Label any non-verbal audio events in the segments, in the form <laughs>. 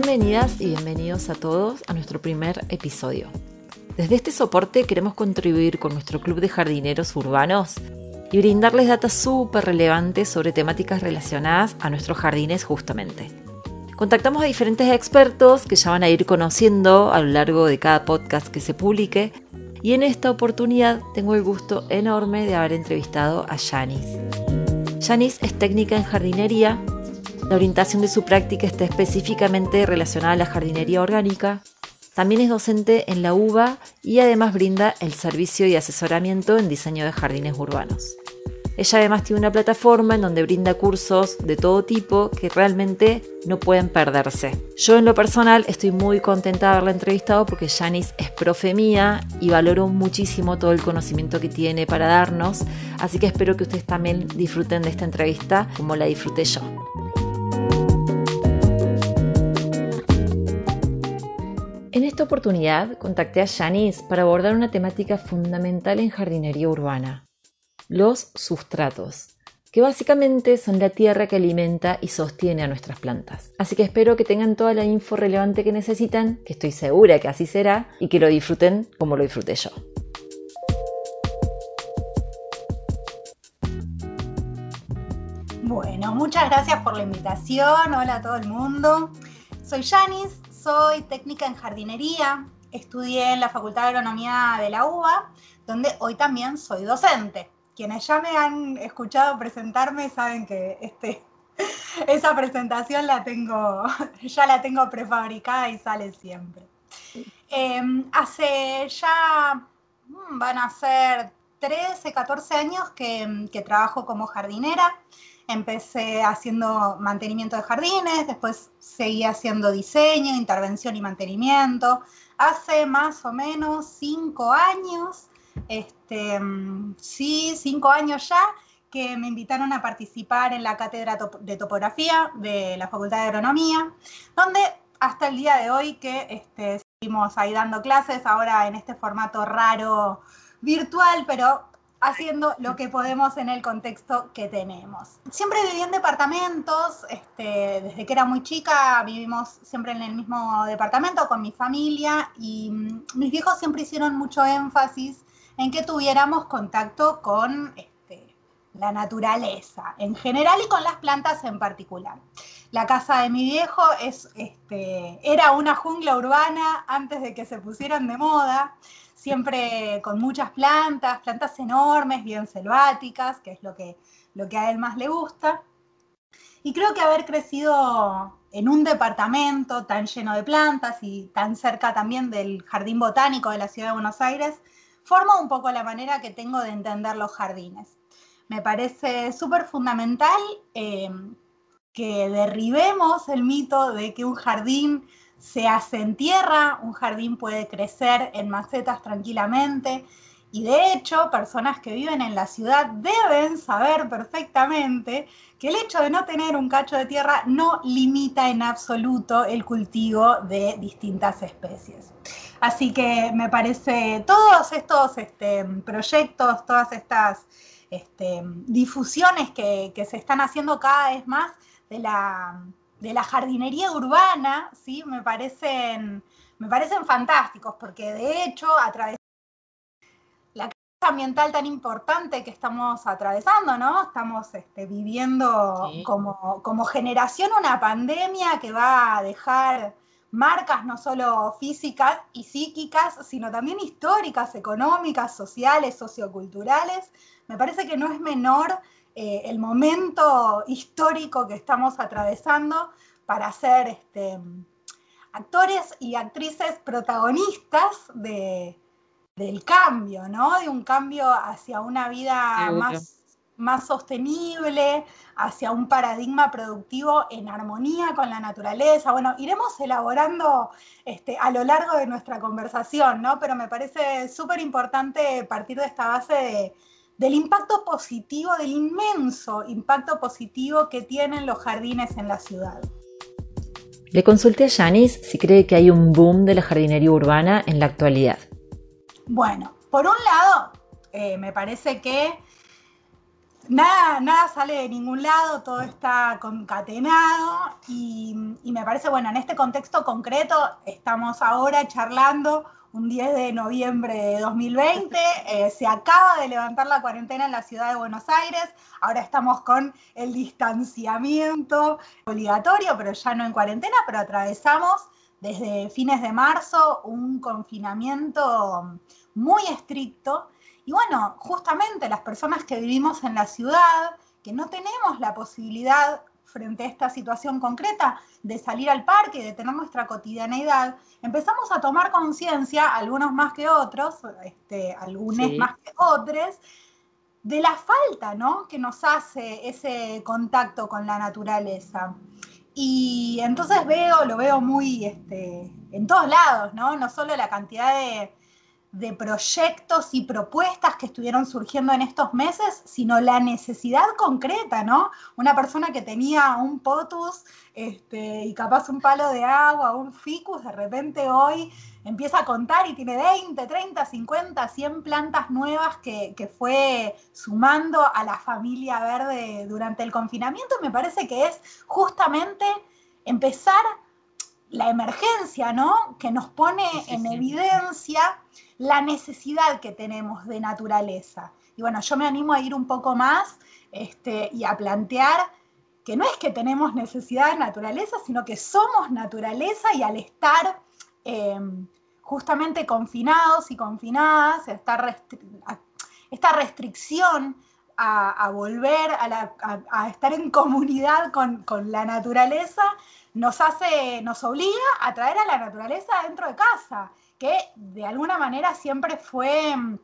Bienvenidas y bienvenidos a todos a nuestro primer episodio. Desde este soporte queremos contribuir con nuestro club de jardineros urbanos y brindarles datos súper relevantes sobre temáticas relacionadas a nuestros jardines justamente. Contactamos a diferentes expertos que ya van a ir conociendo a lo largo de cada podcast que se publique y en esta oportunidad tengo el gusto enorme de haber entrevistado a Janice. Janice es técnica en jardinería, la orientación de su práctica está específicamente relacionada a la jardinería orgánica, también es docente en la UBA y además brinda el servicio y asesoramiento en diseño de jardines urbanos. Ella además tiene una plataforma en donde brinda cursos de todo tipo que realmente no pueden perderse. Yo en lo personal estoy muy contenta de haberla entrevistado porque Janice es profe mía y valoro muchísimo todo el conocimiento que tiene para darnos, así que espero que ustedes también disfruten de esta entrevista como la disfruté yo. En esta oportunidad contacté a Janice para abordar una temática fundamental en jardinería urbana, los sustratos, que básicamente son la tierra que alimenta y sostiene a nuestras plantas. Así que espero que tengan toda la info relevante que necesitan, que estoy segura que así será, y que lo disfruten como lo disfruté yo. Bueno, muchas gracias por la invitación. Hola a todo el mundo. Soy Janice, soy técnica en jardinería. Estudié en la Facultad de Agronomía de la UBA, donde hoy también soy docente quienes ya me han escuchado presentarme saben que este, <laughs> esa presentación la tengo, <laughs> ya la tengo prefabricada y sale siempre. Em, hace ya, mm, van a ser 13, 14 años que, que trabajo como jardinera. Empecé haciendo mantenimiento de jardines, después seguí haciendo diseño, intervención y mantenimiento. Hace más o menos cinco años este, sí, cinco años ya, que me invitaron a participar en la cátedra de topografía de la Facultad de Agronomía, donde hasta el día de hoy que este, seguimos ahí dando clases, ahora en este formato raro virtual, pero haciendo lo que podemos en el contexto que tenemos. Siempre viví en departamentos, este, desde que era muy chica vivimos siempre en el mismo departamento con mi familia y mm, mis viejos siempre hicieron mucho énfasis en que tuviéramos contacto con este, la naturaleza en general y con las plantas en particular. La casa de mi viejo es, este, era una jungla urbana antes de que se pusieran de moda, siempre con muchas plantas, plantas enormes, bien selváticas, que es lo que, lo que a él más le gusta. Y creo que haber crecido en un departamento tan lleno de plantas y tan cerca también del jardín botánico de la ciudad de Buenos Aires, forma un poco la manera que tengo de entender los jardines. Me parece súper fundamental eh, que derribemos el mito de que un jardín se hace en tierra, un jardín puede crecer en macetas tranquilamente. Y de hecho, personas que viven en la ciudad deben saber perfectamente que el hecho de no tener un cacho de tierra no limita en absoluto el cultivo de distintas especies. Así que me parece todos estos este, proyectos, todas estas este, difusiones que, se están haciendo cada vez más de la, jardinería urbana, ¿sí? me, parecen, me parecen fantásticos, porque de hecho a través de la crisis ambiental tan importante que estamos atravesando, ¿no? Estamos este, viviendo como, como generación una pandemia que va a dejar marcas no solo físicas y psíquicas, sino también históricas, económicas, sociales, socioculturales. Me parece que no es menor eh, el momento histórico que estamos atravesando para ser este, actores y actrices protagonistas del cambio, ¿no? De un cambio hacia una vida más más sostenible, hacia un paradigma productivo en armonía con la naturaleza. Bueno, iremos elaborando este, a lo largo de nuestra conversación, ¿no? Pero me parece súper importante partir de esta base del impacto positivo, del inmenso impacto positivo que tienen los jardines en la ciudad. Le consulté a Janice si cree que hay un boom de la jardinería urbana en la actualidad. Bueno, por un lado, eh, me parece que nada, nada sale de ningún lado, todo está concatenado y, me parece, bueno, en este contexto concreto estamos ahora charlando un 10 de noviembre de 2020, eh, se acaba de levantar la cuarentena en la ciudad de Buenos Aires, ahora estamos con el distanciamiento obligatorio, pero ya no en cuarentena, pero atravesamos desde fines de marzo un confinamiento muy estricto. Y bueno, justamente las personas que vivimos en la ciudad, que no tenemos la posibilidad frente a esta situación concreta de salir al parque, de tener nuestra cotidianeidad, empezamos a tomar conciencia, algunos más que otros, este, algunos más que otros, de la falta ¿no? que nos hace ese contacto con la naturaleza. Y entonces veo, lo veo muy este, en todos lados, ¿no? No solo la cantidad de, de proyectos y propuestas que estuvieron surgiendo en estos meses, sino la necesidad concreta, ¿no? Una persona que tenía un potus este, y capaz un palo de agua, un ficus, de repente hoy empieza a contar y tiene 20, 30, 50, 100 plantas nuevas que, que fue sumando a la familia verde durante el confinamiento. Me parece que es justamente empezar la emergencia, ¿no? Que nos pone en evidencia la necesidad que tenemos de naturaleza. Y bueno, yo me animo a ir un poco más este, y a plantear que no es que tenemos necesidad de naturaleza, sino que somos naturaleza y al estar em, justamente confinados y confinadas, esta, esta restricción a, volver a, estar en comunidad con, con la naturaleza, nos hace, nos obliga a traer a la naturaleza dentro de casa que de alguna manera siempre fue mm,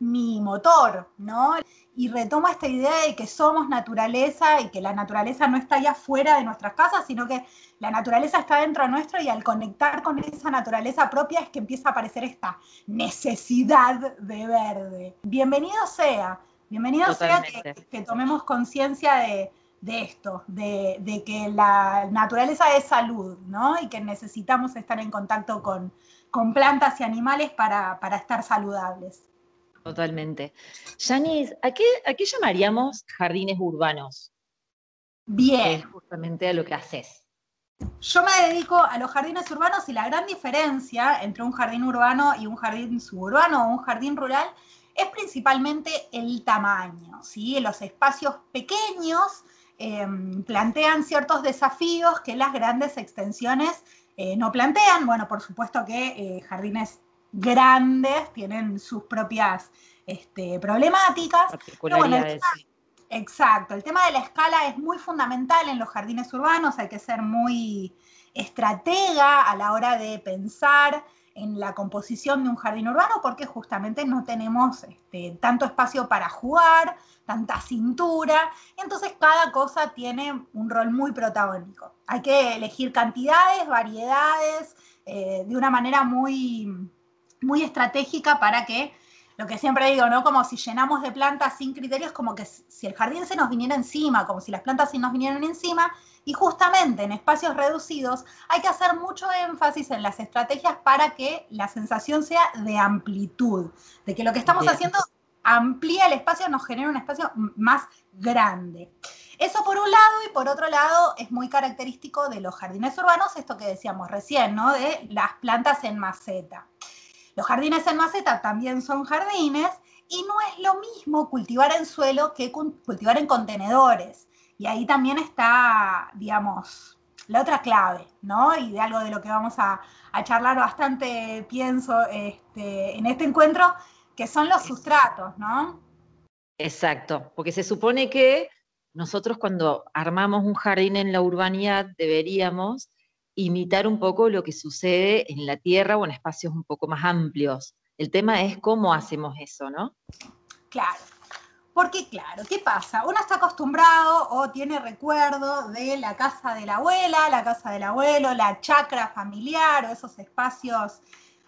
mi motor, ¿no? Y retomo esta idea de que somos naturaleza y que la naturaleza no está allá fuera de nuestras casas, sino que la naturaleza está dentro nuestro y al conectar con esa naturaleza propia es que empieza a aparecer esta necesidad de verde. Bienvenido sea, bienvenido sea que, tomemos conciencia de, esto, de, de, que la naturaleza es salud, ¿no? Y que necesitamos estar en contacto con, con plantas y animales para, estar saludables. Totalmente. Janice, ¿a qué, ¿a qué llamaríamos jardines urbanos? Bien. justamente a lo que haces. Yo me dedico a los jardines urbanos y la gran diferencia entre un jardín urbano y un jardín suburbano o un jardín rural es principalmente el tamaño. ¿sí? Los espacios pequeños em, plantean ciertos desafíos que las grandes extensiones eh, no plantean. Bueno, por supuesto que eh, jardines grandes tienen sus propias este, problemáticas. exacto, el tema de la escala es muy fundamental en los jardines urbanos, hay que ser muy estratega a la hora de pensar en la composición de un jardín urbano porque justamente no tenemos este, tanto espacio para jugar, tanta cintura, entonces cada cosa tiene un rol muy protagónico. Hay que elegir cantidades, variedades, eh, de una manera muy, muy estratégica para que, lo que siempre digo, ¿no? Como si llenamos de plantas sin criterios, como que si el jardín se nos viniera encima, como si las plantas se nos vinieran encima, y justamente en espacios reducidos hay que hacer mucho énfasis en las estrategias para que la sensación sea de amplitud, de que lo que estamos haciendo amplía el espacio, nos genera un espacio más grande. Eso por un lado y por otro lado es muy característico de los jardines urbanos, esto que decíamos recién, ¿no? De las plantas en maceta. Los jardines en maceta también son jardines y no es lo mismo cultivar en suelo que cultivar en contenedores. Y ahí también está, digamos, la otra clave, ¿no? Y de algo de lo que vamos a, charlar bastante, pienso, este, en este encuentro, que son los sustratos, ¿no? Exacto, porque se supone que nosotros cuando armamos un jardín en la urbanidad deberíamos imitar un poco lo que sucede en la tierra o en espacios un poco más amplios. El tema es cómo hacemos eso, ¿no? Claro. Porque claro, ¿qué pasa? Uno está acostumbrado o tiene recuerdo de la casa de la abuela, la casa del abuelo, la chacra familiar o esos espacios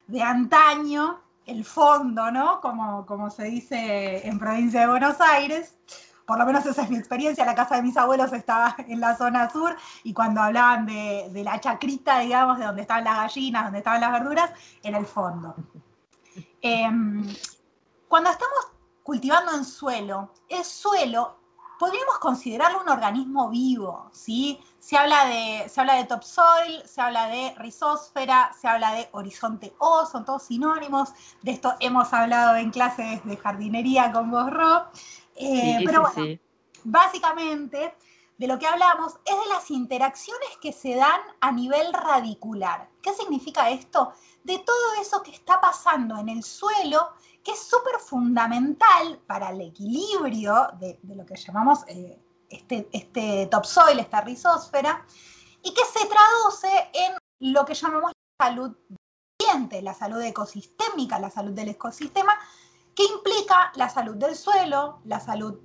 de antaño, el fondo, ¿no? Como, como se dice en provincia de Buenos Aires. Por lo menos esa es mi experiencia. La casa de mis abuelos estaba <laughs> en la zona sur y cuando hablaban de, la chacrita, digamos, de donde estaban las gallinas, donde estaban las verduras, era el fondo. <laughs> Em, cuando estamos cultivando en suelo, el suelo podríamos considerarlo un organismo vivo, ¿sí? Se habla, de, se habla de topsoil, se habla de rizósfera, se habla de horizonte O, son todos sinónimos. De esto hemos hablado en clases de jardinería con vos, Ro. Eh, pero bueno, básicamente de lo que hablamos es de las interacciones que se dan a nivel radicular. ¿Qué significa esto? De todo eso que está pasando en el suelo que es súper fundamental para el equilibrio de, lo que llamamos eh, este, este topsoil, esta rizósfera, y que se traduce en lo que llamamos la salud ambiente, la salud ecosistémica, la salud del ecosistema, que implica la salud del suelo, la salud,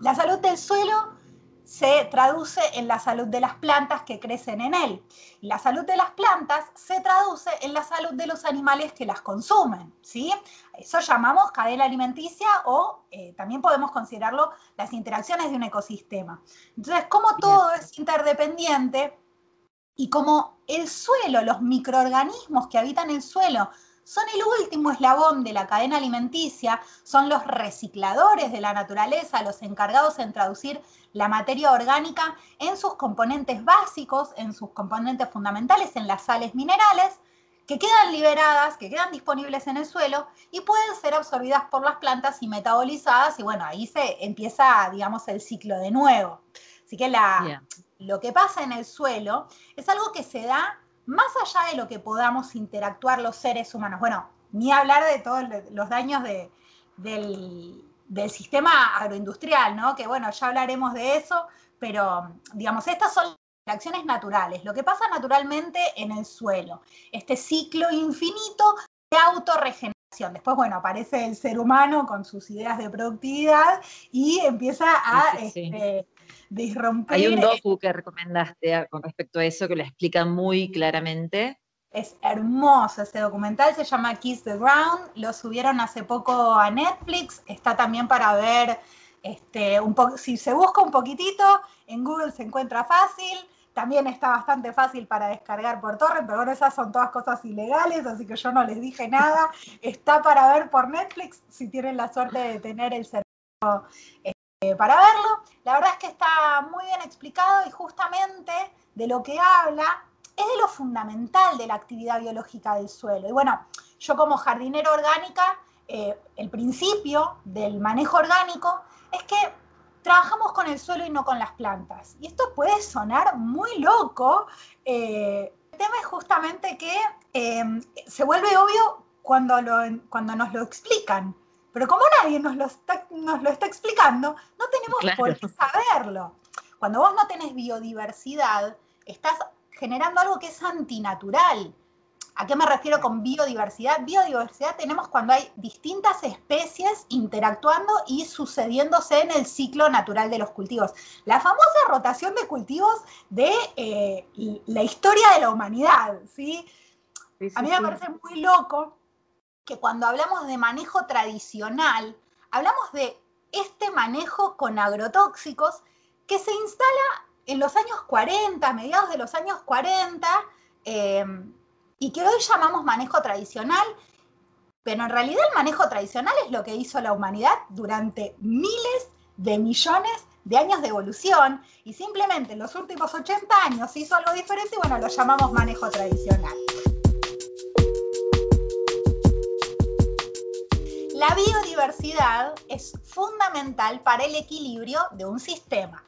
la salud del suelo se traduce en la salud de las plantas que crecen en él. Y la salud de las plantas se traduce en la salud de los animales que las consumen. ¿sí? Eso llamamos cadena alimenticia o eh, también podemos considerarlo las interacciones de un ecosistema. Entonces, como todo es interdependiente y como el suelo, los microorganismos que habitan el suelo, son el último eslabón de la cadena alimenticia, son los recicladores de la naturaleza, los encargados en traducir la materia orgánica en sus componentes básicos, en sus componentes fundamentales, en las sales minerales, que quedan liberadas, que quedan disponibles en el suelo y pueden ser absorbidas por las plantas y metabolizadas y bueno, ahí se empieza, digamos, el ciclo de nuevo. Así que la, lo que pasa en el suelo es algo que se da más allá de lo que podamos interactuar los seres humanos, bueno, ni hablar de todos los daños del, sistema agroindustrial, ¿no? Que bueno, ya hablaremos de eso, pero digamos, estas son acciones naturales, lo que pasa naturalmente en el suelo, este ciclo infinito de autorregeneración. Después, bueno, aparece el ser humano con sus ideas de productividad y empieza a este, hay un docu que recomendaste con respecto a eso que lo explica muy claramente. Es hermoso ese documental, se llama Kiss the Ground, lo subieron hace poco a Netflix, está también para ver, este, un si se busca un poquitito, en Google se encuentra fácil, también está bastante fácil para descargar por torrent, pero bueno, esas son todas cosas ilegales, así que yo no les dije nada, <laughs> está para ver por Netflix si tienen la suerte de tener el servicio eh, para verlo. La verdad es que está muy bien explicado y justamente de lo que habla es de lo fundamental de la actividad biológica del suelo. Y bueno, yo como jardinera orgánica, eh, el principio del manejo orgánico es que trabajamos con el suelo y no con las plantas. Y esto puede sonar muy loco. Eh, el tema es justamente que se vuelve obvio cuando, cuando nos lo explican. Pero como nadie nos lo está, nos lo está explicando, no tenemos por qué saberlo. Cuando vos no tenés biodiversidad, estás generando algo que es antinatural. ¿A qué me refiero con biodiversidad? Biodiversidad tenemos cuando hay distintas especies interactuando y sucediéndose en el ciclo natural de los cultivos. La famosa rotación de cultivos de eh, la historia de la humanidad, ¿sí? A mí me parece muy loco que cuando hablamos de manejo tradicional, hablamos de este manejo con agrotóxicos que se instala en los años 40, mediados de los años 40, em, y que hoy llamamos manejo tradicional, pero en realidad el manejo tradicional es lo que hizo la humanidad durante miles de millones de años de evolución, y simplemente en los últimos 80 años hizo algo diferente y bueno, lo llamamos manejo tradicional. La biodiversidad es fundamental para el equilibrio de un sistema.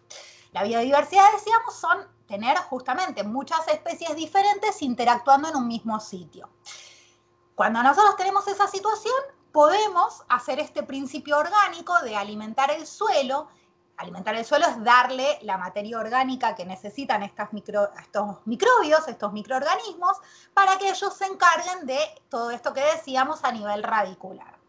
La biodiversidad, decíamos, son tener justamente muchas especies diferentes interactuando en un mismo sitio. Cuando nosotros tenemos esa situación, podemos hacer este principio orgánico de alimentar el suelo. Alimentar el suelo es darle la materia orgánica que necesitan estos microbios, estos microorganismos, para que ellos se encarguen de todo esto que decíamos a nivel radicular.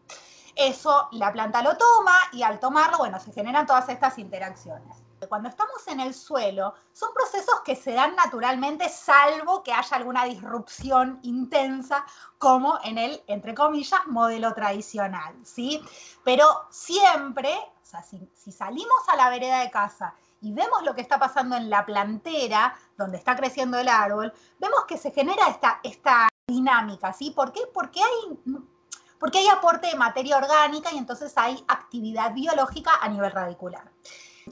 Eso la planta lo toma y al tomarlo, bueno, se generan todas estas interacciones. Cuando estamos en el suelo, son procesos que se dan naturalmente, salvo que haya alguna disrupción intensa, como en el, entre comillas, modelo tradicional, ¿sí? Pero siempre, o sea, si, salimos a la vereda de casa y vemos lo que está pasando en la plantera, donde está creciendo el árbol, vemos que se genera esta, esta dinámica, ¿sí? ¿Por qué? Porque hay porque hay aporte de materia orgánica y entonces hay actividad biológica a nivel radicular.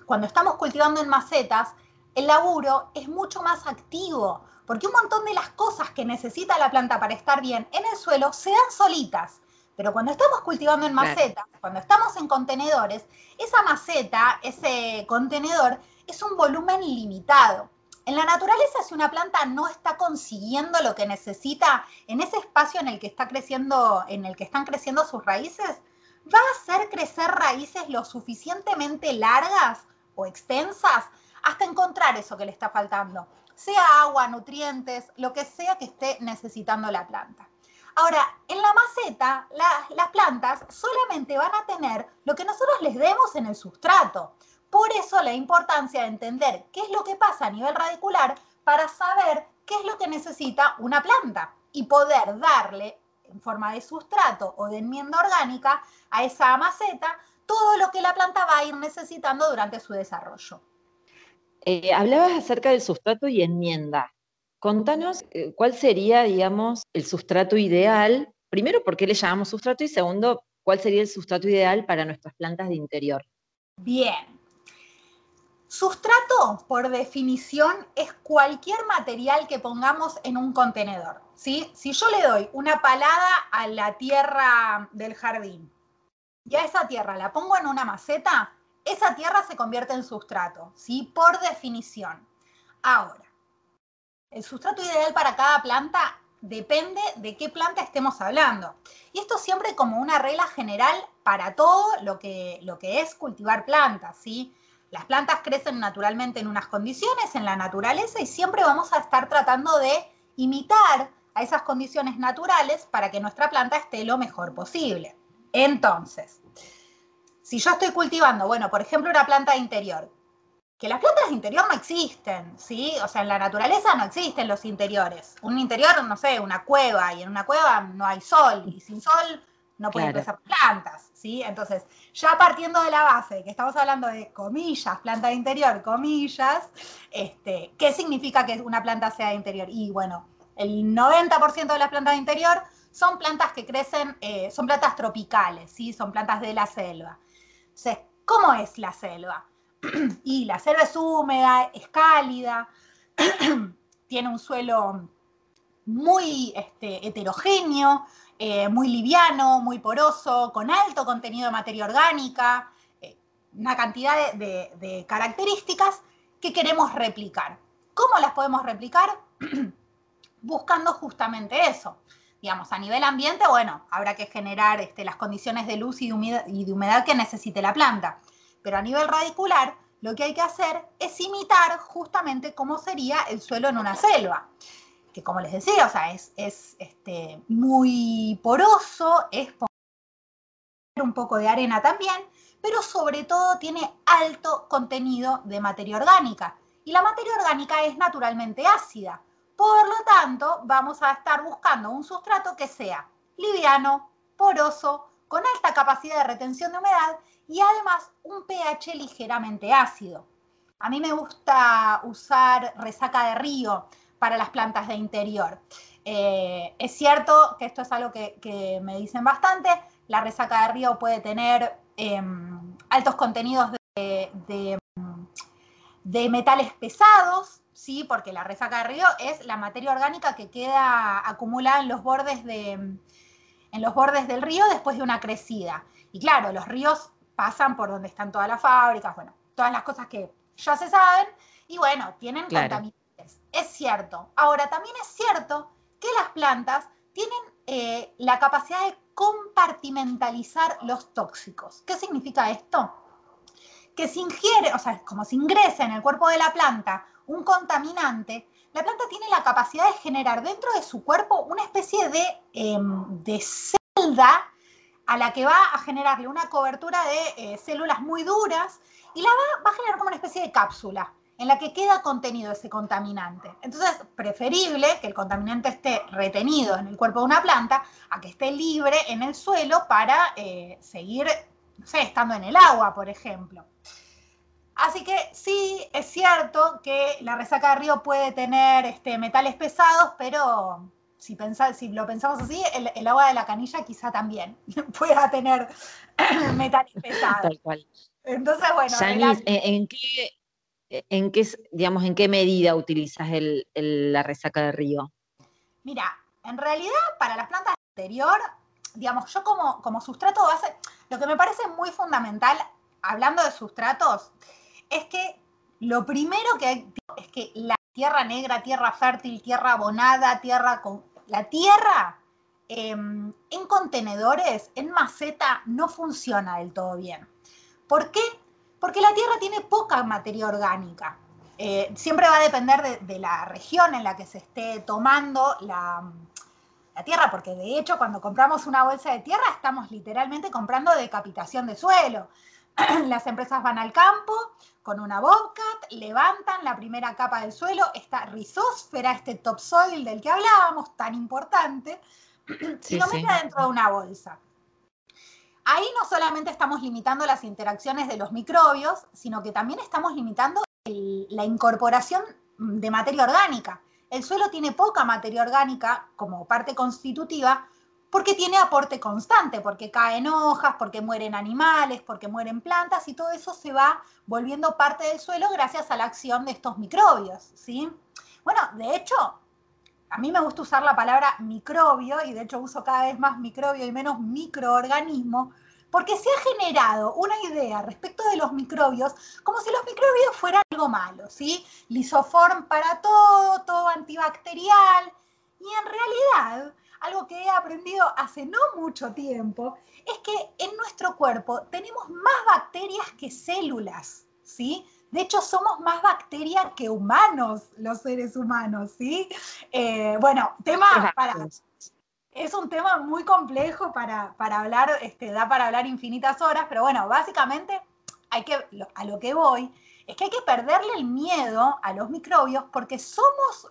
Cuando estamos cultivando en macetas, el laburo es mucho más activo, porque un montón de las cosas que necesita la planta para estar bien en el suelo se dan solitas. Pero cuando estamos cultivando en macetas, cuando estamos en contenedores, esa maceta, ese contenedor, es un volumen limitado. En la naturaleza, si una planta no está consiguiendo lo que necesita en ese espacio en el que está creciendo, en el que están creciendo sus raíces, va a hacer crecer raíces lo suficientemente largas o extensas hasta encontrar eso que le está faltando sea agua, nutrientes, lo que sea que esté necesitando la planta. Ahora, en la maceta, las plantas solamente van a tener lo que nosotros les demos en el sustrato. Por eso la importancia de entender qué es lo que pasa a nivel radicular para saber qué es lo que necesita una planta y poder darle en forma de sustrato o de enmienda orgánica a esa maceta todo lo que la planta va a ir necesitando durante su desarrollo. Eh, hablabas acerca del sustrato y enmienda. Contanos eh, cuál sería, digamos, el sustrato ideal. Primero, ¿por qué le llamamos sustrato? Y segundo, ¿cuál sería el sustrato ideal para nuestras plantas de interior? Bien. Sustrato, por definición, es cualquier material que pongamos en un contenedor. ¿sí? Si yo le doy una palada a la tierra del jardín y a esa tierra la pongo en una maceta, esa tierra se convierte en sustrato, ¿sí? Por definición. Ahora, el sustrato ideal para cada planta depende de qué planta estemos hablando. Y esto siempre como una regla general para todo lo que, lo que es cultivar plantas, ¿sí? Las plantas crecen naturalmente en unas condiciones, en la naturaleza, y siempre vamos a estar tratando de imitar a esas condiciones naturales para que nuestra planta esté lo mejor posible. Entonces, si yo estoy cultivando, bueno, por ejemplo, una planta de interior, que las plantas de interior no existen, ¿sí? O sea, en la naturaleza no existen los interiores. Un interior, no sé, una cueva, y en una cueva no hay sol, y sin sol no pueden crecer plantas, ¿sí? Entonces, ya partiendo de la base que estamos hablando de comillas, planta de interior, comillas, este, ¿qué significa que una planta sea de interior? Y bueno, el 90% de las plantas de interior son plantas que crecen, eh, son plantas tropicales, ¿sí? Son plantas de la selva. Entonces, ¿cómo es la selva? <clears throat> y la selva es húmeda, es cálida, <clears throat> tiene un suelo muy este, heterogéneo, eh, muy liviano, muy poroso, con alto contenido de materia orgánica, eh, una cantidad de características que queremos replicar. ¿Cómo las podemos replicar? <clears throat> Buscando justamente eso digamos, a nivel ambiente, bueno, habrá que generar este, las condiciones de luz y humedad, y de humedad que necesite la planta. Pero a nivel radicular, lo que hay que hacer es imitar justamente cómo sería el suelo en una selva. Que como les decía, o sea, es, es este, muy poroso, es un poco de arena también, pero sobre todo tiene alto contenido de materia orgánica. Y la materia orgánica es naturalmente ácida. Por lo tanto, vamos a estar buscando un sustrato que sea liviano, poroso, con alta capacidad de retención de humedad y además un pH ligeramente ácido. A mí me gusta usar resaca de río para las plantas de interior. Eh, es cierto que esto es algo que, me dicen bastante. La resaca de río puede tener em, altos contenidos de metales pesados, ¿sí? Porque la resaca de río es la materia orgánica que queda acumulada en los bordes, de, en los bordes del río después de una crecida. Y claro, los ríos pasan por donde están todas las fábricas, bueno, todas las cosas que ya se saben, y bueno, tienen contaminantes. Es cierto. Ahora, también es cierto que las plantas tienen eh, la capacidad de compartimentalizar los tóxicos. ¿Qué significa esto? Que si ingiere, o sea, como si ingresa en el cuerpo de la planta un contaminante, la planta tiene la capacidad de generar dentro de su cuerpo una especie de, em, celda a la que va a generarle una cobertura de eh, células muy duras y la va, a generar como una especie de cápsula en la que queda contenido ese contaminante. Entonces, preferible que el contaminante esté retenido en el cuerpo de una planta a que esté libre en el suelo para eh, seguir, estando en el agua, por ejemplo. Así que sí, es cierto que la resaca de río puede tener este, metales pesados, pero si, si lo pensamos así, el, agua de la canilla quizá también <laughs> pueda tener <clears throat> metales pesados. Tal cual. Entonces, bueno. ¿en, qué, en qué, digamos, en qué medida utilizas la resaca de río? Mira, en realidad para las plantas exterior, digamos, yo como, como sustrato base, lo que me parece muy fundamental, hablando de sustratos, es que lo primero que hay es que la tierra negra, tierra fértil, tierra abonada, tierra con... La tierra em, en contenedores, en maceta, no funciona del todo bien. ¿Por qué? Porque la tierra tiene poca materia orgánica. Eh, siempre va a depender de, la región en la que se esté tomando la, la, tierra, porque de hecho cuando compramos una bolsa de tierra estamos literalmente comprando decapitación de suelo. <clears throat> Las empresas van al campo con una Bobcat, levantan la primera capa del suelo, esta rizósfera, este topsoil del que hablábamos, tan importante, <clears throat> y lo meten dentro de una bolsa. Ahí no solamente estamos limitando las interacciones de los microbios, sino que también estamos limitando la incorporación de materia orgánica. El suelo tiene poca materia orgánica como parte constitutiva porque tiene aporte constante, porque caen hojas, porque mueren animales, porque mueren plantas y todo eso se va volviendo parte del suelo gracias a la acción de estos microbios, ¿sí? Bueno, de hecho, a mí me gusta usar la palabra microbio y de hecho uso cada vez más microbio y menos microorganismo, porque se ha generado una idea respecto de los microbios como si los microbios fueran algo malo, ¿sí? Lisoform para todo, todo antibacterial, y en realidad algo que he aprendido hace no mucho tiempo es que en nuestro cuerpo tenemos más bacterias que células, ¿sí? De hecho, somos más bacterias que humanos, los seres humanos, ¿sí? Eh, bueno, tema para... Es un tema muy complejo para, hablar, este, da para hablar infinitas horas, pero bueno, básicamente hay que, a lo que voy es que hay que perderle el miedo a los microbios porque somos,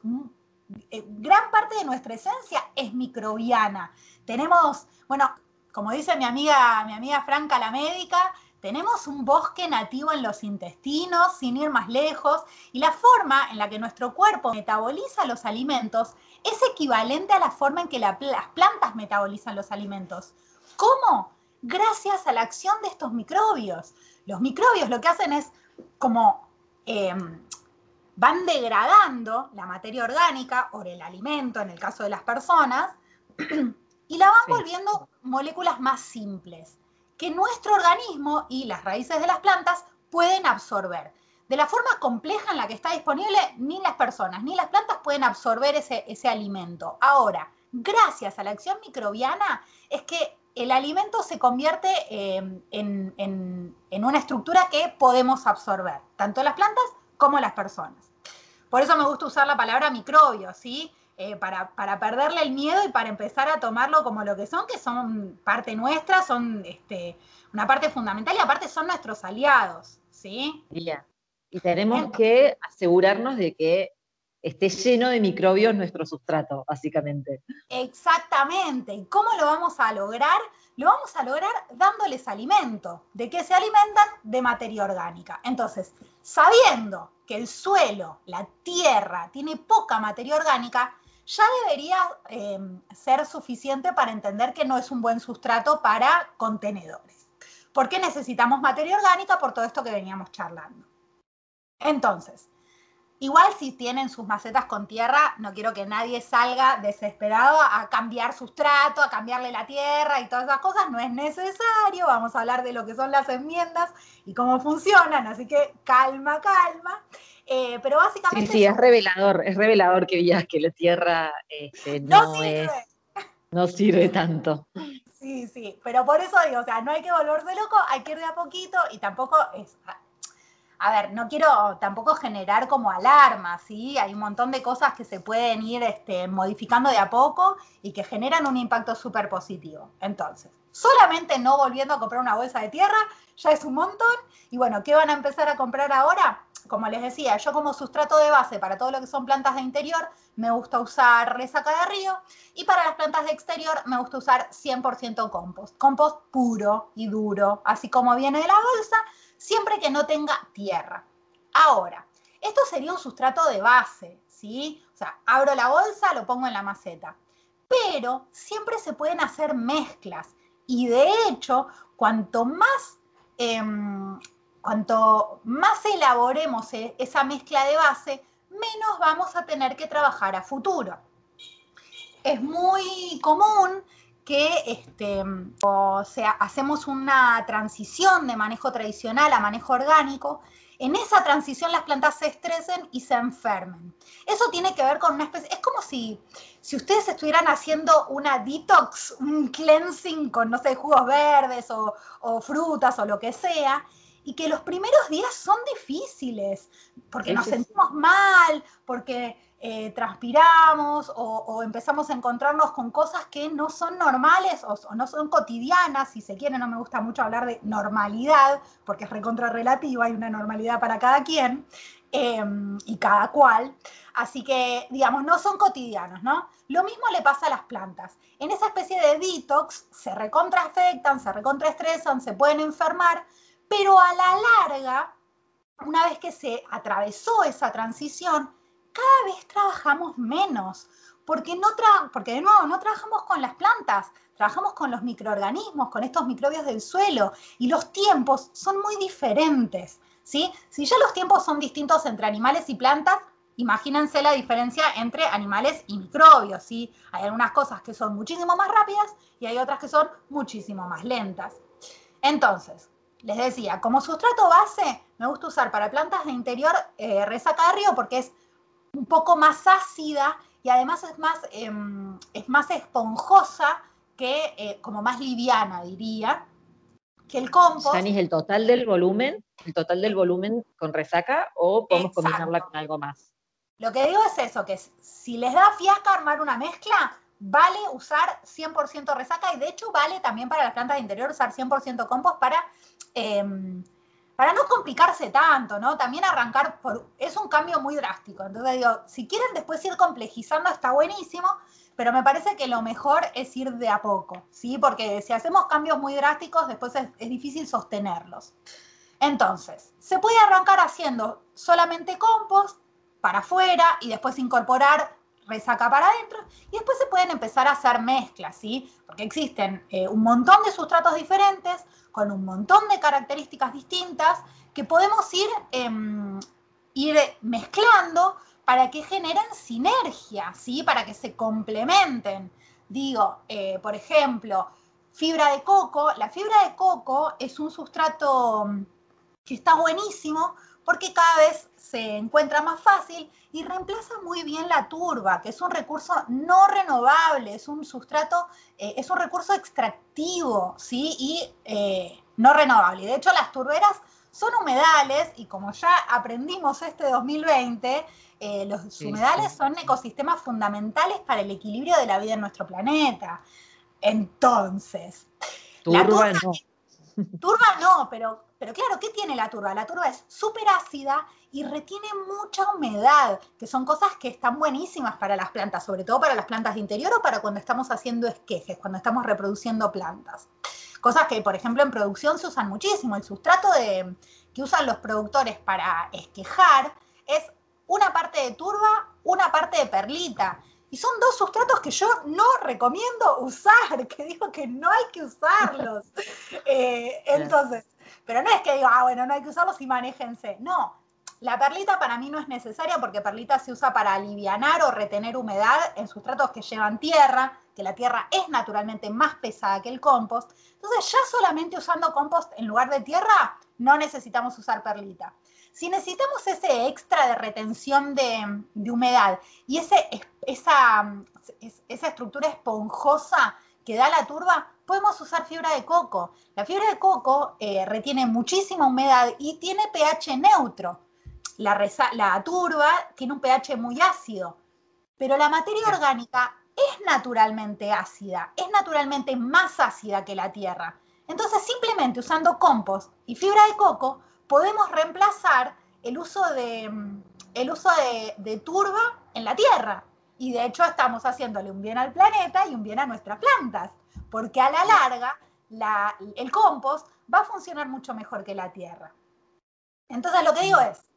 eh, gran parte de nuestra esencia es microbiana. Tenemos, bueno, como dice mi amiga, mi amiga Franca, la médica, tenemos un bosque nativo en los intestinos, sin ir más lejos, y la forma en la que nuestro cuerpo metaboliza los alimentos es equivalente a la forma en que las plantas metabolizan los alimentos. ¿Cómo? Gracias a la acción de estos microbios. Los microbios lo que hacen es como em, van degradando la materia orgánica o el alimento, en el caso de las personas, <clears throat> y la van volviendo moléculas más simples que nuestro organismo y las raíces de las plantas pueden absorber. De la forma compleja en la que está disponible, ni las personas ni las plantas pueden absorber ese, ese alimento. Ahora, gracias a la acción microbiana, es que el alimento se convierte eh, en, en, una estructura que podemos absorber, tanto las plantas como las personas. Por eso me gusta usar la palabra microbio, ¿sí? Eh, para, perderle el miedo y para empezar a tomarlo como lo que son, que son parte nuestra, son este, una parte fundamental y aparte son nuestros aliados, ¿sí? Y tenemos que asegurarnos de que esté lleno de microbios nuestro sustrato, básicamente. Exactamente. ¿Y cómo lo vamos a lograr? Lo vamos a lograr dándoles alimento. ¿De qué se alimentan? De materia orgánica. Entonces, sabiendo que el suelo, la tierra, tiene poca materia orgánica, ya debería em, ser suficiente para entender que no es un buen sustrato para contenedores. ¿Por qué necesitamos materia orgánica? Por todo esto que veníamos charlando. Entonces, igual si tienen sus macetas con tierra, no quiero que nadie salga desesperado a cambiar sustrato, a cambiarle la tierra y todas esas cosas, no es necesario. Vamos a hablar de lo que son las enmiendas y cómo funcionan, así que calma, calma. Eh, pero básicamente. Sí, sí, es revelador, es revelador que veas que la tierra este, no, sirve. no sirve tanto. Sí, sí, pero por eso digo, o sea, no hay que volverse loco, hay que ir de a poquito y tampoco es. A ver, no quiero tampoco generar como alarma, ¿sí? Hay un montón de cosas que se pueden ir este, modificando de a poco y que generan un impacto súper positivo. Entonces, solamente no volviendo a comprar una bolsa de tierra ya es un montón. Y bueno, ¿qué van a empezar a comprar ahora? como les decía, yo como sustrato de base para todo lo que son plantas de interior, me gusta usar resaca de río y para las plantas de exterior me gusta usar 100% compost. Compost puro y duro, así como viene de la bolsa, siempre que no tenga tierra. Ahora, esto sería un sustrato de base, ¿sí? O sea, abro la bolsa, lo pongo en la maceta. Pero siempre se pueden hacer mezclas y de hecho, cuanto más... Em, cuanto más elaboremos e, esa mezcla de base, menos vamos a tener que trabajar a futuro. Es muy común que este, o sea, hacemos una transición de manejo tradicional a manejo orgánico, en esa transición las plantas se estresen y se enfermen. Eso tiene que ver con una especie, es como si, si ustedes estuvieran haciendo una detox, un cleansing con, no sé, jugos verdes o, o frutas o lo que sea, y que los primeros días son difíciles, porque nos sentimos mal, porque eh, transpiramos o, empezamos a encontrarnos con cosas que no son normales o, no son cotidianas, si se quiere, no me gusta mucho hablar de normalidad, porque es recontra relativa, hay una normalidad para cada quien em, y cada cual. Así que, digamos, no son cotidianos, ¿no? Lo mismo le pasa a las plantas. En esa especie de detox se recontraafectan, se recontraestresan, se pueden enfermar, pero a la larga, una vez que se atravesó esa transición, cada vez trabajamos menos, porque, no porque de nuevo no trabajamos con las plantas, trabajamos con los microorganismos, con estos microbios del suelo, y los tiempos son muy diferentes. ¿sí? Si ya los tiempos son distintos entre animales y plantas, imagínense la diferencia entre animales y microbios. ¿sí? Hay algunas cosas que son muchísimo más rápidas y hay otras que son muchísimo más lentas. Entonces, les decía, como sustrato base, me gusta usar para plantas de interior eh, resaca de río porque es un poco más ácida y además es más, em, es más esponjosa que, eh, como más liviana, diría, que el compost. ¿Janis, el total del volumen, el total del volumen con resaca o podemos combinarla con algo más? Lo que digo es eso, que si les da fiasca armar una mezcla, vale usar 100% resaca y de hecho vale también para las plantas de interior usar 100% compost para... Em, para no complicarse tanto, ¿no? También arrancar es un cambio muy drástico. Entonces digo, si quieren después ir complejizando está buenísimo, pero me parece que lo mejor es ir de a poco, ¿sí? Porque si hacemos cambios muy drásticos, después es, es difícil sostenerlos. Entonces, se puede arrancar haciendo solamente compost para afuera y después incorporar resaca para adentro y después se pueden empezar a hacer mezclas, ¿sí? Porque existen eh, un montón de sustratos diferentes con un montón de características distintas que podemos ir, em, ir mezclando para que generen sinergia, ¿sí? Para que se complementen. Digo, eh, por ejemplo, fibra de coco. La fibra de coco es un sustrato que está buenísimo porque cada vez se encuentra más fácil y reemplaza muy bien la turba, que es un recurso no renovable, es un sustrato, eh, es un recurso extractivo, ¿sí? Y eh, no renovable. De hecho, las turberas son humedales y como ya aprendimos este 2020, eh, los humedales son ecosistemas fundamentales para el equilibrio de la vida en nuestro planeta. Entonces, turba, la turba no. <laughs> Turba no, pero pero claro, ¿qué tiene la turba? La turba es súper ácida y retiene mucha humedad, que son cosas que están buenísimas para las plantas, sobre todo para las plantas de interior o para cuando estamos haciendo esquejes, cuando estamos reproduciendo plantas. Cosas que, por ejemplo, en producción se usan muchísimo. El sustrato de, que usan los productores para esquejar es una parte de turba, una parte de perlita. Y son dos sustratos que yo no recomiendo usar, <laughs> que digo que no hay que usarlos. <laughs> Eh, entonces, pero no es que diga, ah, bueno, no hay que usarlos y manéjense. No, la perlita para mí no es necesaria porque perlita se usa para aliviar o retener humedad en sustratos que llevan tierra, que la tierra es naturalmente más pesada que el compost. Entonces ya solamente usando compost en lugar de tierra no necesitamos usar perlita. Si necesitamos ese extra de retención de, humedad y ese, esa, esa estructura esponjosa que da la turba, podemos usar fibra de coco. La fibra de coco eh, retiene muchísima humedad y tiene pH neutro. La, turba tiene un pH muy ácido, pero la materia orgánica es naturalmente ácida, es naturalmente más ácida que la tierra. Entonces, simplemente usando compost y fibra de coco, podemos reemplazar el uso de, el uso de turba en la tierra. Y de hecho estamos haciéndole un bien al planeta y un bien a nuestras plantas porque a la larga el compost va a funcionar mucho mejor que la tierra. Entonces lo que digo es,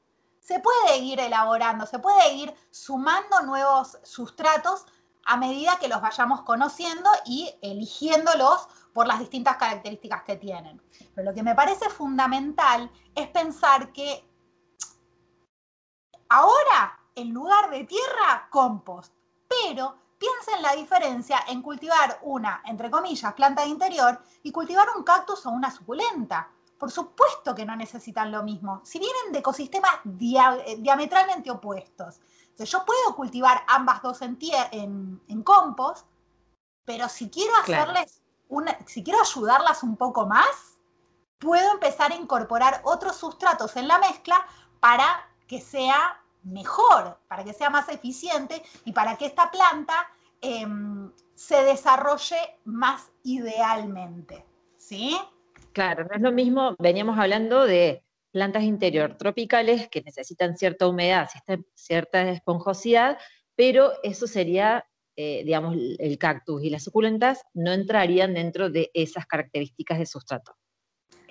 se puede ir elaborando, se puede ir sumando nuevos sustratos a medida que los vayamos conociendo y eligiéndolos por las distintas características que tienen. Pero lo que me parece fundamental es pensar que ahora, en lugar de tierra, compost. Pero piensa en la diferencia en cultivar una, entre comillas, planta de interior y cultivar un cactus o una suculenta. Por supuesto que no necesitan lo mismo, si vienen de ecosistemas diametralmente opuestos. yo puedo cultivar ambas dos en, en, compost, pero si quiero hacerles una, si quiero ayudarlas un poco más, puedo empezar a incorporar otros sustratos en la mezcla para que sea mejor, para que sea más eficiente y para que esta planta em, se desarrolle más idealmente. ¿Sí? Claro, no es lo mismo, veníamos hablando de plantas interior tropicales que necesitan cierta humedad, cierta esponjosidad, pero eso sería, eh, digamos, el cactus y las suculentas no entrarían dentro de esas características de sustrato.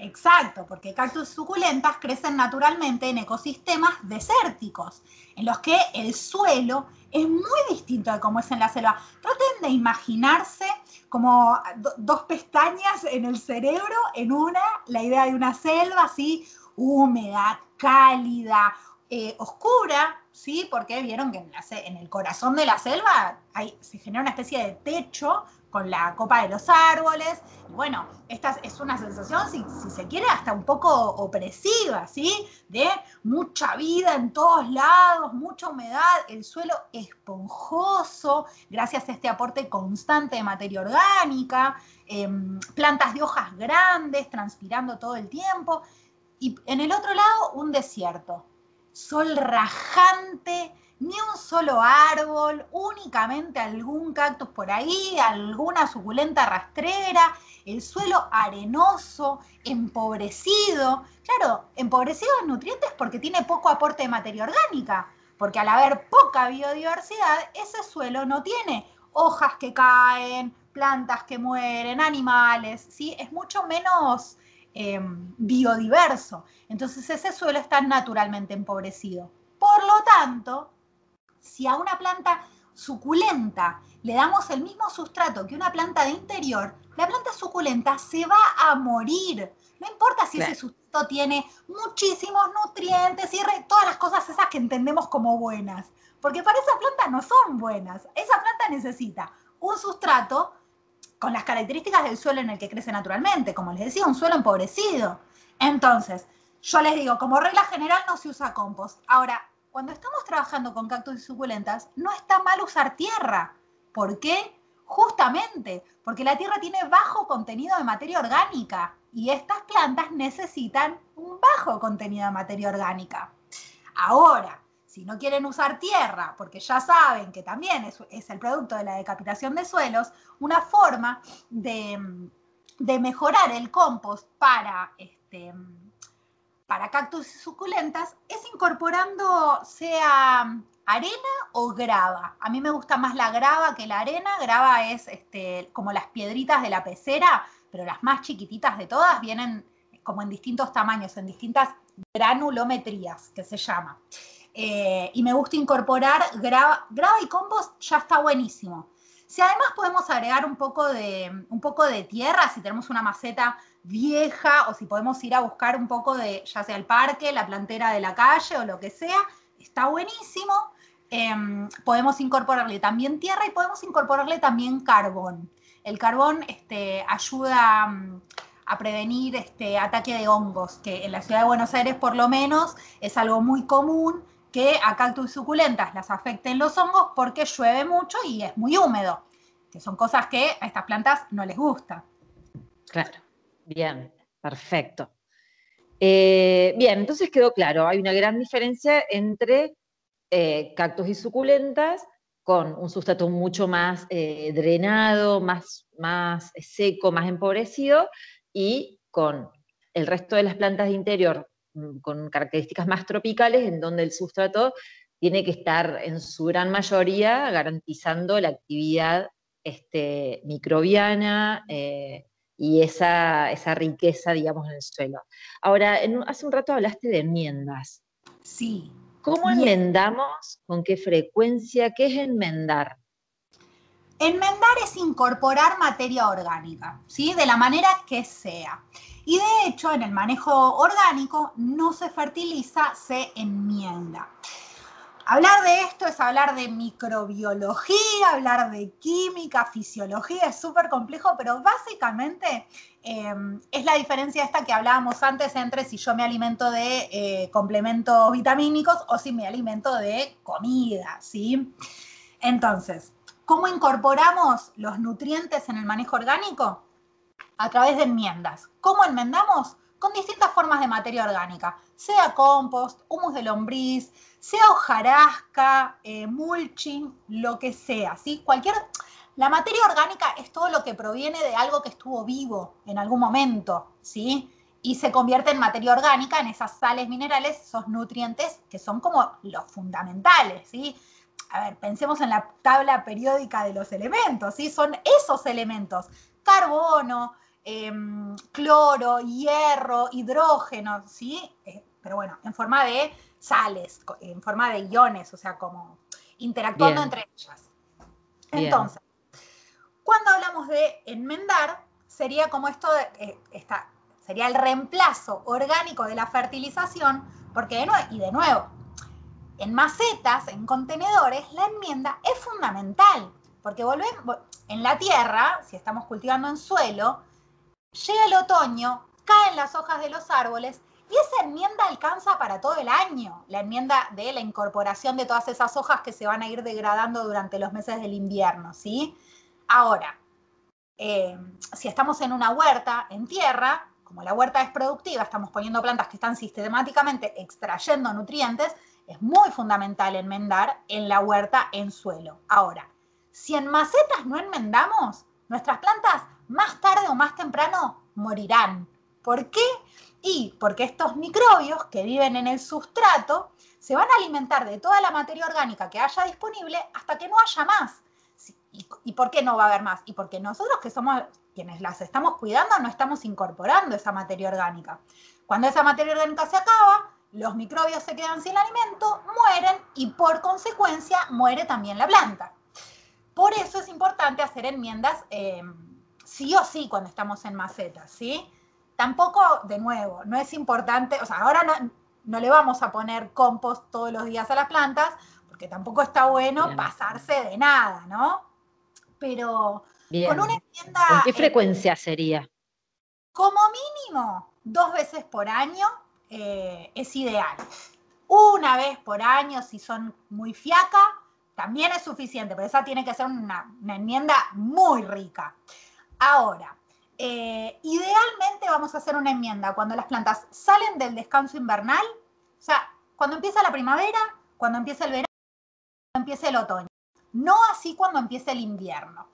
Exacto, porque cactus suculentas crecen naturalmente en ecosistemas desérticos, en los que el suelo es muy distinto de cómo es en la selva. Traten de imaginarse como dos pestañas en el cerebro, en una, la idea de una selva así, húmeda, cálida, eh, oscura, ¿sí? Porque vieron que en, en, el corazón de la selva hay, se genera una especie de techo con la copa de los árboles. bueno, esta es una sensación, si, se quiere, hasta un poco opresiva, ¿sí? De mucha vida en todos lados, mucha humedad, el suelo esponjoso, gracias a este aporte constante de materia orgánica, em, plantas de hojas grandes, transpirando todo el tiempo. Y en el otro lado, un desierto. Sol rajante, ni un solo árbol, únicamente algún cactus por ahí, alguna suculenta rastrera, el suelo arenoso, empobrecido. Claro, empobrecido en nutrientes porque tiene poco aporte de materia orgánica, porque al haber poca biodiversidad, ese suelo no tiene hojas que caen, plantas que mueren, animales, ¿sí? Es mucho menos em, biodiverso. Entonces ese suelo está naturalmente empobrecido. Por lo tanto, si a una planta suculenta le damos el mismo sustrato que una planta de interior, la planta suculenta se va a morir. No importa si ese sustrato tiene muchísimos nutrientes y todas las cosas esas que entendemos como buenas, porque para esa planta no son buenas. Esa planta necesita un sustrato con las características del suelo en el que crece naturalmente, como les decía, un suelo empobrecido. Entonces, yo les digo, como regla general no se usa compost. Ahora, cuando estamos trabajando con cactus y suculentas, no está mal usar tierra. ¿Por qué? Justamente porque la tierra tiene bajo contenido de materia orgánica y estas plantas necesitan un bajo contenido de materia orgánica. Ahora, si no quieren usar tierra, porque ya saben que también es, el producto de la decapitación de suelos, una forma de, de mejorar el compost para este, para cactus y suculentas es incorporando sea arena o grava. A mí me gusta más la grava que la arena. Grava es este, como las piedritas de la pecera, pero las más chiquititas de todas vienen como en distintos tamaños, en distintas granulometrías, que se llama. Eh, y me gusta incorporar grava, grava y compost, ya está buenísimo. Si además podemos agregar un poco de, un poco de tierra, si tenemos una maceta vieja o si podemos ir a buscar un poco de, ya sea el parque, la plantera de la calle o lo que sea, está buenísimo. Em, podemos incorporarle también tierra y podemos incorporarle también carbón. El carbón este, ayuda mm, a prevenir este ataque de hongos, que en la ciudad de Buenos Aires por lo menos es algo muy común que a cactus suculentas las afecten los hongos porque llueve mucho y es muy húmedo, que son cosas que a estas plantas no les gusta. Claro. Bien, perfecto. Eh, bien, entonces quedó claro, hay una gran diferencia entre eh, cactus y suculentas con un sustrato mucho más eh, drenado, más, más seco, más empobrecido, y con el resto de las plantas de interior mm, con características más tropicales, en donde el sustrato tiene que estar en su gran mayoría garantizando la actividad este, microbiana, y esa, riqueza, digamos, en el suelo. Ahora, hace un rato hablaste de enmiendas. Sí. ¿Cómo enmendamos? ¿Con qué frecuencia? ¿Qué es enmendar? Enmendar es incorporar materia orgánica, ¿sí? De la manera que sea. Y de hecho, en el manejo orgánico no se fertiliza, se enmienda. Hablar de esto es hablar de microbiología, hablar de química, fisiología, es súper complejo, pero básicamente eh, es la diferencia esta que hablábamos antes entre si yo me alimento de eh, complementos vitamínicos o si me alimento de comida, ¿sí? Entonces, ¿Cómo incorporamos los nutrientes en el manejo orgánico? A través de enmiendas. ¿Cómo enmendamos? Con distintas formas de materia orgánica, sea compost, humus de lombriz, sea hojarasca, eh, mulching, lo que sea, ¿sí? Cualquier... La materia orgánica es todo lo que proviene de algo que estuvo vivo en algún momento, ¿sí? Y se convierte en materia orgánica, en esas sales minerales, esos nutrientes que son como los fundamentales, ¿sí? a ver, pensemos en la tabla periódica de los elementos, ¿sí? Son esos elementos, carbono, em, cloro, hierro, hidrógeno, ¿sí? Eh, pero bueno, en forma de sales, en forma de iones, o sea, como interactuando entre ellas. Entonces, cuando hablamos de enmendar, sería como esto, de, eh, sería el reemplazo orgánico de la fertilización, porque de nuevo, y de nuevo, en macetas, en contenedores, la enmienda es fundamental, porque volvemos, en la tierra, si estamos cultivando en suelo, llega el otoño, caen las hojas de los árboles y esa enmienda alcanza para todo el año, la enmienda de la incorporación de todas esas hojas que se van a ir degradando durante los meses del invierno, ¿sí? Ahora, eh, si estamos en una huerta, en tierra, como la huerta es productiva, estamos poniendo plantas que están sistemáticamente extrayendo nutrientes, es muy fundamental enmendar en la huerta en suelo. Ahora, si en macetas no enmendamos, nuestras plantas más tarde o más temprano morirán. ¿Por qué? Y porque estos microbios que viven en el sustrato se van a alimentar de toda la materia orgánica que haya disponible hasta que no haya más. ¿Y, por qué no va a haber más? Y porque nosotros que somos quienes las estamos cuidando no estamos incorporando esa materia orgánica. Cuando esa materia orgánica se acaba, los microbios se quedan sin alimento, mueren y por consecuencia muere también la planta. Por eso es importante hacer enmiendas eh, sí o sí cuando estamos en macetas, ¿sí? Tampoco, de nuevo, no es importante, o sea, ahora no, le vamos a poner compost todos los días a las plantas, porque tampoco está bueno pasarse de nada, ¿no? Pero con una enmienda... ¿Con qué frecuencia sería? Como mínimo, dos veces por año eh, es ideal. Una vez por año, si son muy fiaca, también es suficiente, pero esa tiene que ser una, enmienda muy rica. Ahora, eh, idealmente vamos a hacer una enmienda cuando las plantas salen del descanso invernal, o sea, cuando empieza la primavera, cuando empieza el verano, cuando empieza el otoño. No así cuando empieza el invierno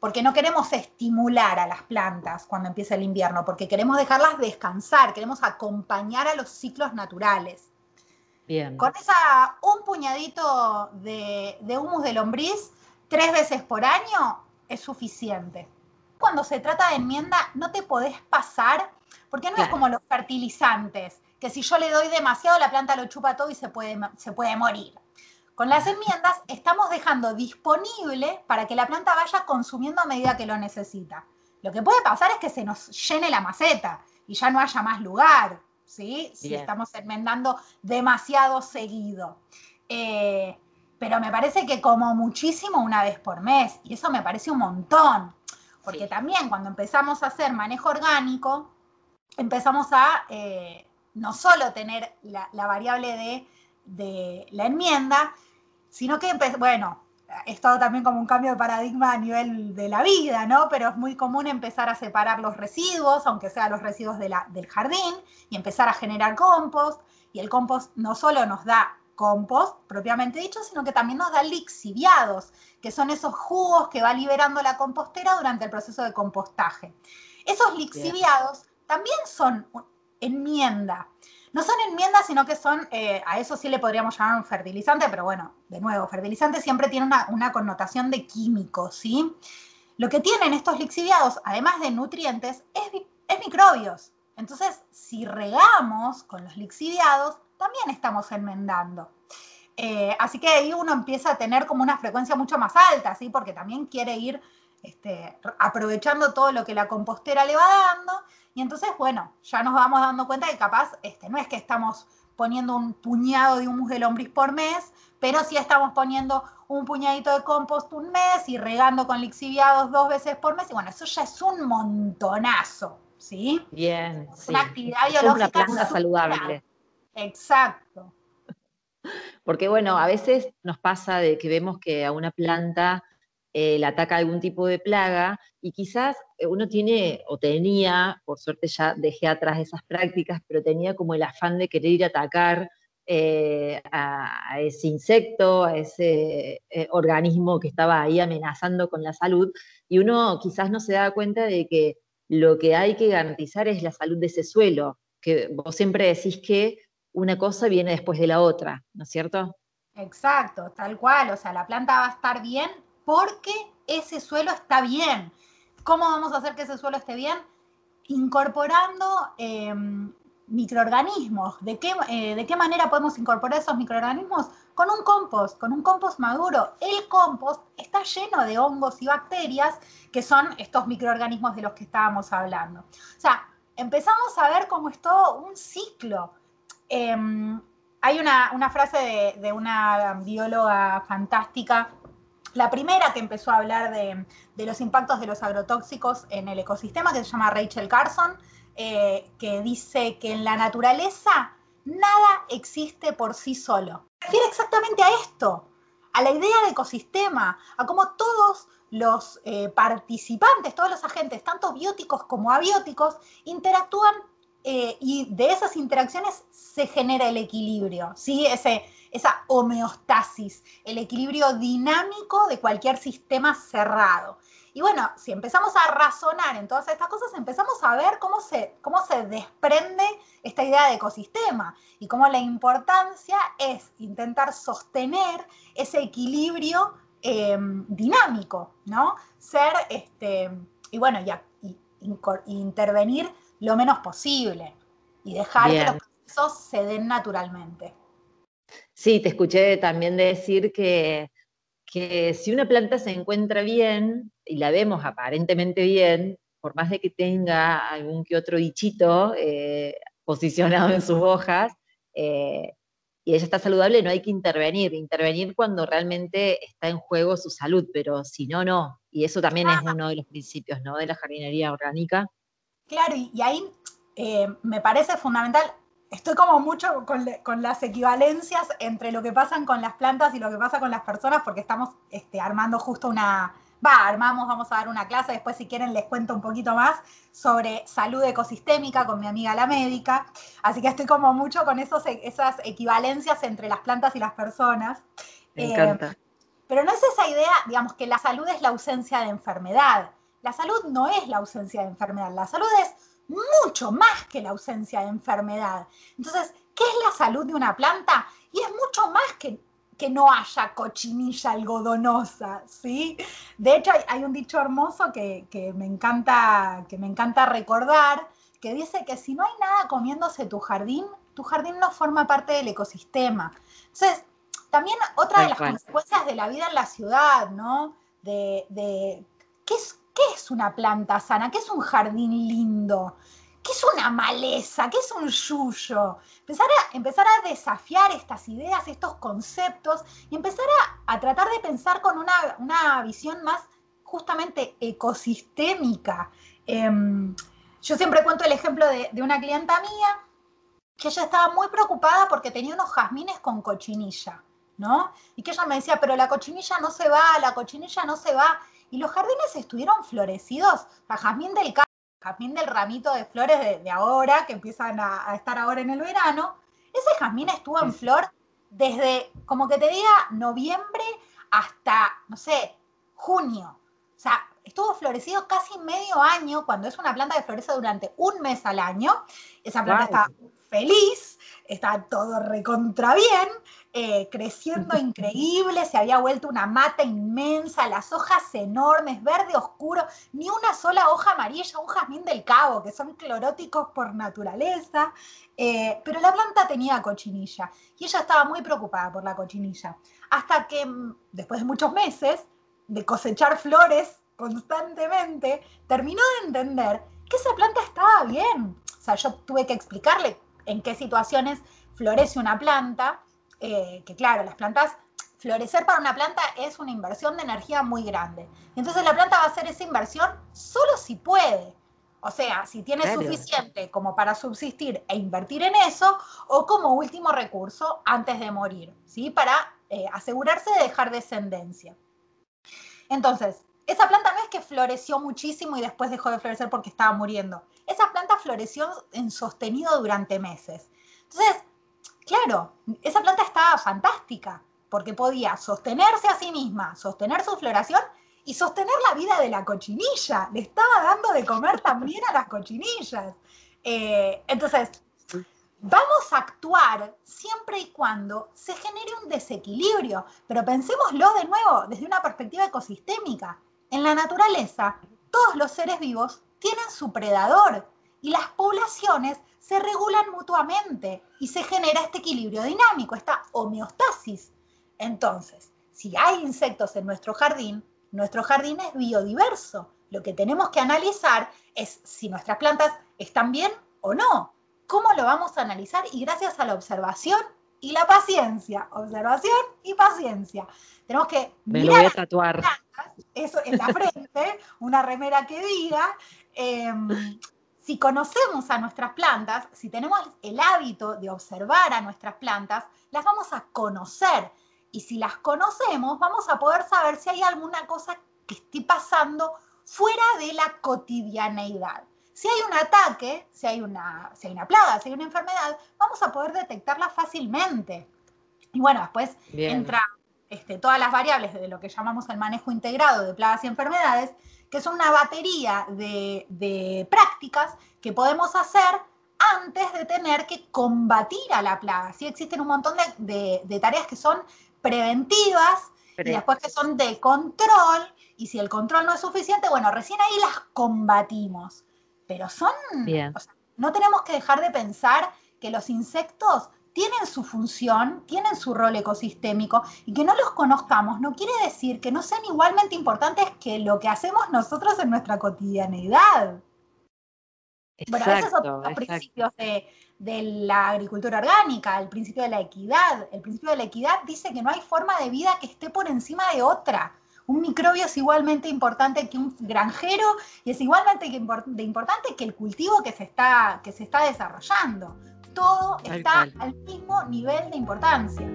porque no queremos estimular a las plantas cuando empieza el invierno, porque queremos dejarlas descansar, queremos acompañar a los ciclos naturales. Bien. Con esa, un puñadito de, humus de lombriz tres veces por año es suficiente. Cuando se trata de enmienda, no te podés pasar, porque no es como los fertilizantes, que si yo le doy demasiado, la planta lo chupa todo y se puede, se puede morir. Con las enmiendas estamos dejando disponible para que la planta vaya consumiendo a medida que lo necesita. Lo que puede pasar es que se nos llene la maceta y ya no haya más lugar, ¿sí? Si estamos enmendando demasiado seguido. Eh, pero me parece que como muchísimo una vez por mes, y eso me parece un montón, porque también cuando empezamos a hacer manejo orgánico, empezamos a eh, no solo tener la, variable de, de la enmienda, sino que, bueno, he estado también como un cambio de paradigma a nivel de la vida, ¿no? Pero es muy común empezar a separar los residuos, aunque sean los residuos del jardín, y empezar a generar compost. Y el compost no solo nos da compost propiamente dicho, sino que también nos da lixiviados, que son esos jugos que va liberando la compostera durante el proceso de compostaje. Esos lixiviados también son enmienda no son enmiendas, sino que son, eh, a eso sí le podríamos llamar un fertilizante, pero bueno, de nuevo, fertilizante siempre tiene una, connotación de químico, ¿sí? Lo que tienen estos lixiviados, además de nutrientes, es, microbios. Entonces, si regamos con los lixiviados, también estamos enmendando. Eh, así que ahí uno empieza a tener como una frecuencia mucho más alta, ¿sí? Porque también quiere ir este, aprovechando todo lo que la compostera le va dando. Y entonces, bueno, ya nos vamos dando cuenta que capaz este, no es que estamos poniendo un puñado de humus de lombriz por mes, pero sí estamos poniendo un puñadito de compost un mes y regando con lixiviados dos veces por mes. Y bueno, eso ya es un montonazo, ¿sí? Bien. Una actividad biológica. una planta saludable. Exacto. Porque bueno, a veces nos pasa de que vemos que a una planta eh, le ataca algún tipo de plaga y quizás eh, uno tiene o tenía, por suerte ya dejé atrás esas prácticas, pero tenía como el afán de querer ir a atacar eh, a, ese insecto, a ese organismo que estaba ahí amenazando con la salud y uno quizás no se da cuenta de que lo que hay que garantizar es la salud de ese suelo, que vos siempre decís que una cosa viene después de la otra, ¿no es cierto? Exacto, tal cual, o sea, la planta va a estar bien porque ese suelo está bien. ¿Cómo vamos a hacer que ese suelo esté bien? Incorporando em, microorganismos. ¿De qué, eh, ¿De qué manera podemos incorporar esos microorganismos? Con un compost, con un compost maduro. El compost está lleno de hongos y bacterias que son estos microorganismos de los que estábamos hablando. O sea, empezamos a ver cómo es todo un ciclo. Em, hay una, frase de, una bióloga fantástica la primera que empezó a hablar de, los impactos de los agrotóxicos en el ecosistema, que se llama Rachel Carson, eh, que dice que en la naturaleza nada existe por sí solo. Refiere exactamente a esto, a la idea de ecosistema, a cómo todos los eh, participantes, todos los agentes, tanto bióticos como abióticos, interactúan eh, y de esas interacciones se genera el equilibrio, ¿sí? Ese, esa homeostasis, el equilibrio dinámico de cualquier sistema cerrado. Y bueno, si empezamos a razonar en todas estas cosas, empezamos a ver cómo se, cómo se desprende esta idea de ecosistema y cómo la importancia es intentar sostener ese equilibrio em, dinámico, ¿no? Ser, este, y bueno, y, intervenir lo menos posible y dejar que los procesos se den naturalmente. Sí, te escuché también decir que, si una planta se encuentra bien, y la vemos aparentemente bien, por más de que tenga algún que otro bichito eh, posicionado en sus hojas, eh, y ella está saludable, no hay que intervenir. Intervenir cuando realmente está en juego su salud, pero si no, no. Y eso también es uno de los principios ¿no? de la jardinería orgánica. Claro, y, ahí eh, me parece fundamental estoy como mucho con, las equivalencias entre lo que pasa con las plantas y lo que pasa con las personas, porque estamos este, armando justo una, va, armamos, vamos a dar una clase, después si quieren les cuento un poquito más sobre salud ecosistémica con mi amiga la médica, así que estoy como mucho con esos, esas equivalencias entre las plantas y las personas. Me encanta. Eh, pero no es esa idea, digamos, que la salud es la ausencia de enfermedad. La salud no es la ausencia de enfermedad, la salud es mucho más que la ausencia de enfermedad. Entonces, ¿qué es la salud de una planta? Y es mucho más que, que no haya cochinilla algodonosa, ¿sí? De hecho, hay, un dicho hermoso que, me encanta, que me encanta recordar, que dice que si no hay nada comiéndose tu jardín, tu jardín no forma parte del ecosistema. Entonces, también otra de las consecuencias de la vida en la ciudad, ¿no? De, de ¿qué es, ¿Qué es una planta sana? ¿Qué es un jardín lindo? ¿Qué es una maleza? ¿Qué es un yuyo? Empezar a, empezar a desafiar estas ideas, estos conceptos y empezar a, tratar de pensar con una, visión más justamente ecosistémica. Em, yo siempre cuento el ejemplo de, de, una clienta mía que ella estaba muy preocupada porque tenía unos jazmines con cochinilla, ¿no? Y que ella me decía, pero la cochinilla no se va, la cochinilla no se va. Y los jardines estuvieron florecidos, a jazmín del jazmín del ramito de flores de, ahora, que empiezan a, estar ahora en el verano, ese jazmín estuvo en flor desde, como que te diga, noviembre hasta, no sé, junio. O sea, estuvo florecido casi medio año, cuando es una planta que florece durante un mes al año. Esa planta está feliz, está todo recontra bien, eh, creciendo <laughs> increíble, se había vuelto una mata inmensa, las hojas enormes, verde oscuro, ni una sola hoja amarilla, un jazmín del cabo, que son cloróticos por naturaleza, eh, pero la planta tenía cochinilla y ella estaba muy preocupada por la cochinilla, hasta que mm, después de muchos meses de cosechar flores constantemente, terminó de entender que esa planta estaba bien. O sea, yo tuve que explicarle en qué situaciones florece una planta, eh, que claro, las plantas, florecer para una planta es una inversión de energía muy grande. Entonces la planta va a hacer esa inversión solo si puede. O sea, si tiene suficiente como para subsistir e invertir en eso, o como último recurso antes de morir, ¿sí? Para eh, asegurarse de dejar descendencia. Entonces, esa planta no es que floreció muchísimo y después dejó de florecer porque estaba muriendo. Esa planta floreció en sostenido durante meses. Entonces, claro, esa planta estaba fantástica porque podía sostenerse a sí misma, sostener su floración y sostener la vida de la cochinilla. Le estaba dando de comer también a las cochinillas. Eh, entonces, vamos a actuar siempre y cuando se genere un desequilibrio, pero pensémoslo de nuevo desde una perspectiva ecosistémica. En la naturaleza, todos los seres vivos tienen su predador y las poblaciones se regulan mutuamente y se genera este equilibrio dinámico, esta homeostasis. Entonces, si hay insectos en nuestro jardín, nuestro jardín es biodiverso. Lo que tenemos que analizar es si nuestras plantas están bien o no. ¿Cómo lo vamos a analizar? Y gracias a la observación y la paciencia. Observación y paciencia. Tenemos que Me lo voy a tatuar. eso en la frente, una remera que diga. Em, si conocemos a nuestras plantas, si tenemos el hábito de observar a nuestras plantas, las vamos a conocer. Y si las conocemos, vamos a poder saber si hay alguna cosa que esté pasando fuera de la cotidianeidad. Si hay un ataque, si hay una, si hay una plaga, si hay una enfermedad, vamos a poder detectarla fácilmente. Y bueno, después entra este, todas las variables de lo que llamamos el manejo integrado de plagas y enfermedades, que son una batería de, prácticas que podemos hacer antes de tener que combatir a la plaga. ¿sí? Existen un montón de, tareas que son preventivas y después que son de control, y si el control no es suficiente, bueno, recién ahí las combatimos. Pero son, no tenemos que dejar de pensar que los insectos tienen su función, tienen su rol ecosistémico y que no los conozcamos no quiere decir que no sean igualmente importantes que lo que hacemos nosotros en nuestra cotidianeidad. bueno, esos son los principios de, de, la agricultura orgánica, el principio de la equidad. El principio de la equidad dice que no hay forma de vida que esté por encima de otra. Un microbio es igualmente importante que un granjero y es igualmente importante que el cultivo que se está, que se está desarrollando todo está al mismo nivel de importancia.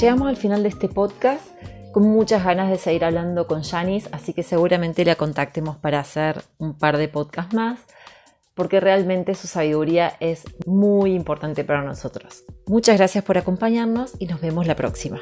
Llegamos al final de este podcast con muchas ganas de seguir hablando con Janice, así que seguramente la contactemos para hacer un par de podcasts más, porque realmente su sabiduría es muy importante para nosotros. Muchas gracias por acompañarnos y nos vemos la próxima.